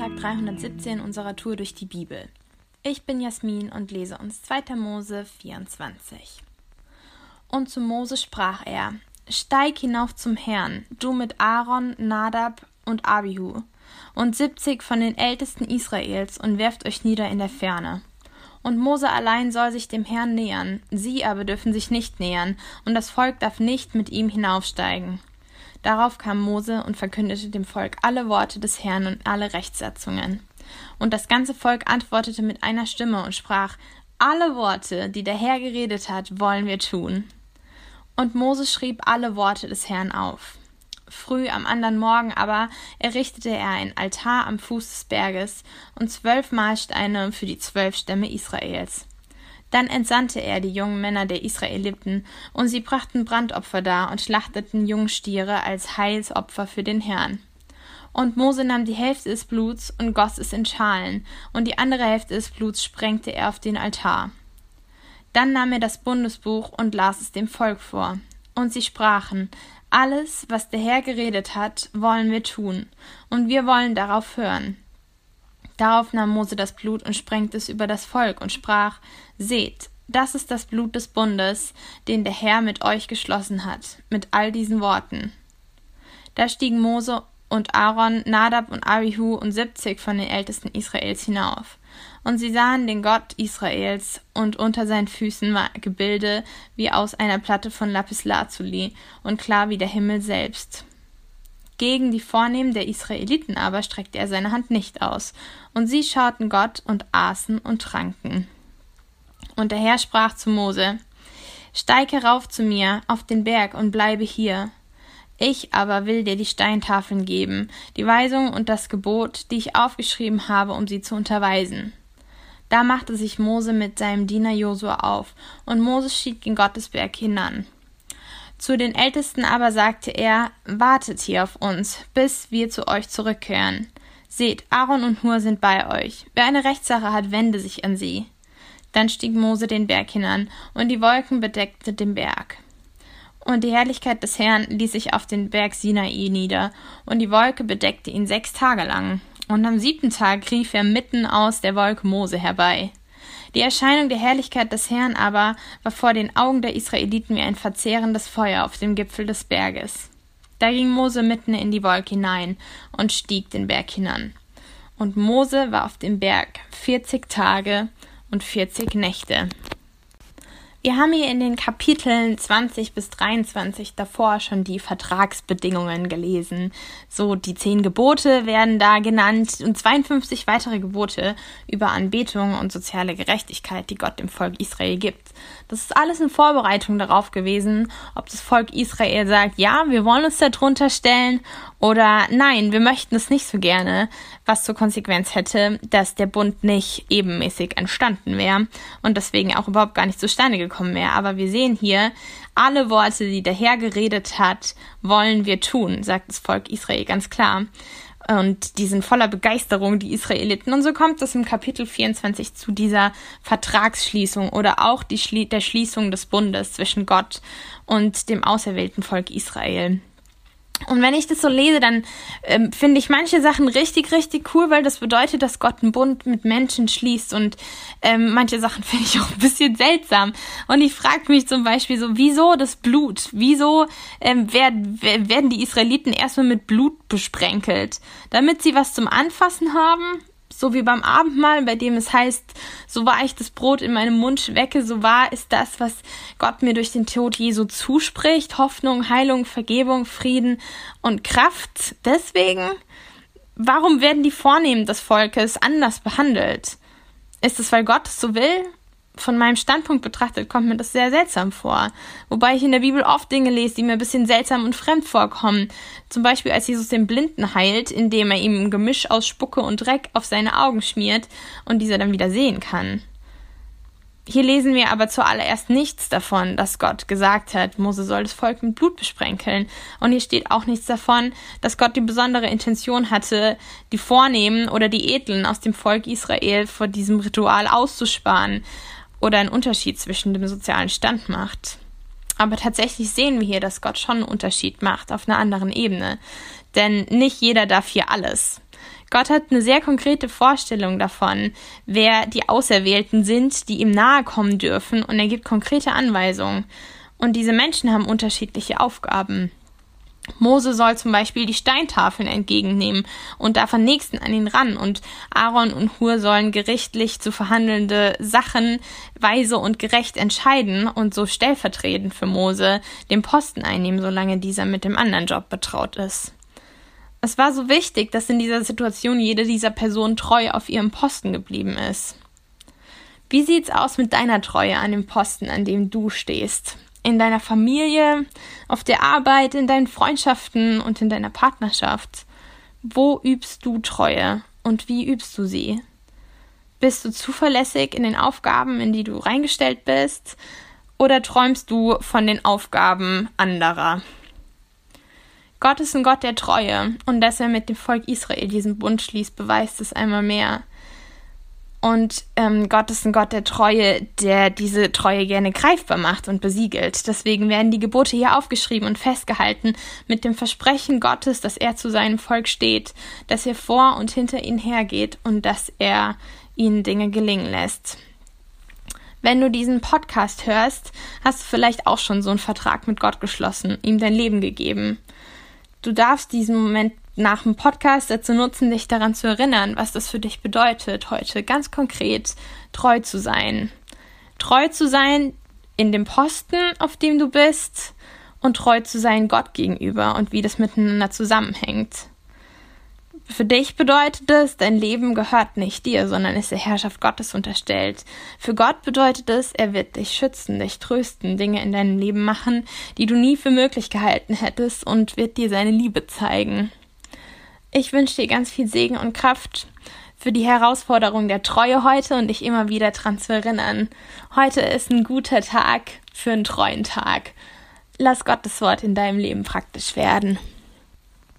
Tag 317 unserer Tour durch die Bibel. Ich bin Jasmin und lese uns 2. Mose 24. Und zu Mose sprach er: Steig hinauf zum Herrn, du mit Aaron, Nadab und Abihu, und siebzig von den Ältesten Israels, und werft euch nieder in der Ferne. Und Mose allein soll sich dem Herrn nähern, sie aber dürfen sich nicht nähern, und das Volk darf nicht mit ihm hinaufsteigen. Darauf kam Mose und verkündete dem Volk alle Worte des Herrn und alle Rechtssatzungen. Und das ganze Volk antwortete mit einer Stimme und sprach, alle Worte, die der Herr geredet hat, wollen wir tun. Und Mose schrieb alle Worte des Herrn auf. Früh am anderen Morgen aber errichtete er ein Altar am Fuß des Berges und zwölf Mahlsteine für die zwölf Stämme Israels. Dann entsandte er die jungen Männer der Israeliten, und sie brachten Brandopfer dar und schlachteten Jungstiere als Heilsopfer für den Herrn. Und Mose nahm die Hälfte des Bluts und goss es in Schalen, und die andere Hälfte des Bluts sprengte er auf den Altar. Dann nahm er das Bundesbuch und las es dem Volk vor. Und sie sprachen, alles, was der Herr geredet hat, wollen wir tun, und wir wollen darauf hören. Darauf nahm Mose das Blut und sprengte es über das Volk und sprach: Seht, das ist das Blut des Bundes, den der Herr mit euch geschlossen hat, mit all diesen Worten. Da stiegen Mose und Aaron, Nadab und Abihu und siebzig von den Ältesten Israels hinauf. Und sie sahen den Gott Israels, und unter seinen Füßen war Gebilde wie aus einer Platte von Lapislazuli und klar wie der Himmel selbst. Gegen die Vornehmen der Israeliten aber streckte er seine Hand nicht aus, und sie schauten Gott und aßen und tranken. Und der Herr sprach zu Mose Steig herauf zu mir auf den Berg und bleibe hier. Ich aber will dir die Steintafeln geben, die Weisung und das Gebot, die ich aufgeschrieben habe, um sie zu unterweisen. Da machte sich Mose mit seinem Diener Josua auf, und Mose schied gen Gottesberg hinan. Zu den Ältesten aber sagte er, wartet hier auf uns, bis wir zu euch zurückkehren. Seht, Aaron und Hur sind bei euch. Wer eine Rechtssache hat, wende sich an sie. Dann stieg Mose den Berg hinan, und die Wolken bedeckte den Berg. Und die Herrlichkeit des Herrn ließ sich auf den Berg Sinai nieder, und die Wolke bedeckte ihn sechs Tage lang. Und am siebten Tag rief er mitten aus der Wolke Mose herbei. Die Erscheinung der Herrlichkeit des Herrn aber war vor den Augen der Israeliten wie ein verzehrendes Feuer auf dem Gipfel des Berges. Da ging Mose mitten in die Wolke hinein und stieg den Berg hinan. Und Mose war auf dem Berg vierzig Tage und vierzig Nächte. Wir haben hier in den Kapiteln 20 bis 23 davor schon die Vertragsbedingungen gelesen. So, die zehn Gebote werden da genannt und 52 weitere Gebote über Anbetung und soziale Gerechtigkeit, die Gott dem Volk Israel gibt. Das ist alles in Vorbereitung darauf gewesen, ob das Volk Israel sagt, ja, wir wollen uns da drunter stellen oder nein, wir möchten es nicht so gerne, was zur Konsequenz hätte, dass der Bund nicht ebenmäßig entstanden wäre und deswegen auch überhaupt gar nicht zustande gekommen wäre. Aber wir sehen hier, alle Worte, die der Herr geredet hat, wollen wir tun, sagt das Volk Israel ganz klar. Und die sind voller Begeisterung, die Israeliten. Und so kommt es im Kapitel 24 zu dieser Vertragsschließung oder auch Schli der Schließung des Bundes zwischen Gott und dem auserwählten Volk Israel. Und wenn ich das so lese, dann ähm, finde ich manche Sachen richtig, richtig cool, weil das bedeutet, dass Gott einen Bund mit Menschen schließt. Und ähm, manche Sachen finde ich auch ein bisschen seltsam. Und ich frage mich zum Beispiel so, wieso das Blut? Wieso ähm, werden, werden die Israeliten erstmal mit Blut besprenkelt? Damit sie was zum Anfassen haben? So wie beim Abendmahl, bei dem es heißt, so wahr ich das Brot in meinem Mund schwecke, so wahr ist das, was Gott mir durch den Tod Jesu zuspricht, Hoffnung, Heilung, Vergebung, Frieden und Kraft. Deswegen, warum werden die Vornehmen des Volkes anders behandelt? Ist es, weil Gott es so will? Von meinem Standpunkt betrachtet kommt mir das sehr seltsam vor. Wobei ich in der Bibel oft Dinge lese, die mir ein bisschen seltsam und fremd vorkommen. Zum Beispiel, als Jesus den Blinden heilt, indem er ihm ein Gemisch aus Spucke und Dreck auf seine Augen schmiert und dieser dann wieder sehen kann. Hier lesen wir aber zuallererst nichts davon, dass Gott gesagt hat, Mose soll das Volk mit Blut besprenkeln. Und hier steht auch nichts davon, dass Gott die besondere Intention hatte, die Vornehmen oder die Edlen aus dem Volk Israel vor diesem Ritual auszusparen oder einen Unterschied zwischen dem sozialen Stand macht. Aber tatsächlich sehen wir hier, dass Gott schon einen Unterschied macht auf einer anderen Ebene. Denn nicht jeder darf hier alles. Gott hat eine sehr konkrete Vorstellung davon, wer die Auserwählten sind, die ihm nahe kommen dürfen, und er gibt konkrete Anweisungen. Und diese Menschen haben unterschiedliche Aufgaben. Mose soll zum Beispiel die Steintafeln entgegennehmen und darf am nächsten an ihn ran und Aaron und Hur sollen gerichtlich zu verhandelnde Sachen weise und gerecht entscheiden und so stellvertretend für Mose den Posten einnehmen, solange dieser mit dem anderen Job betraut ist. Es war so wichtig, dass in dieser Situation jede dieser Personen treu auf ihrem Posten geblieben ist. Wie sieht's aus mit deiner Treue an dem Posten, an dem du stehst? In deiner Familie, auf der Arbeit, in deinen Freundschaften und in deiner Partnerschaft? Wo übst du Treue und wie übst du sie? Bist du zuverlässig in den Aufgaben, in die du reingestellt bist? Oder träumst du von den Aufgaben anderer? Gott ist ein Gott der Treue und dass er mit dem Volk Israel diesen Bund schließt, beweist es einmal mehr. Und ähm, Gott ist ein Gott der Treue, der diese Treue gerne greifbar macht und besiegelt. Deswegen werden die Gebote hier aufgeschrieben und festgehalten mit dem Versprechen Gottes, dass er zu seinem Volk steht, dass er vor und hinter ihnen hergeht und dass er ihnen Dinge gelingen lässt. Wenn du diesen Podcast hörst, hast du vielleicht auch schon so einen Vertrag mit Gott geschlossen, ihm dein Leben gegeben. Du darfst diesen Moment nach dem Podcast dazu nutzen, dich daran zu erinnern, was das für dich bedeutet, heute ganz konkret treu zu sein. Treu zu sein in dem Posten, auf dem du bist, und treu zu sein Gott gegenüber und wie das miteinander zusammenhängt. Für dich bedeutet es, dein Leben gehört nicht dir, sondern ist der Herrschaft Gottes unterstellt. Für Gott bedeutet es, er wird dich schützen, dich trösten, Dinge in deinem Leben machen, die du nie für möglich gehalten hättest und wird dir seine Liebe zeigen. Ich wünsche dir ganz viel Segen und Kraft für die Herausforderung der Treue heute und dich immer wieder dran zu erinnern. Heute ist ein guter Tag für einen treuen Tag. Lass Gottes Wort in deinem Leben praktisch werden.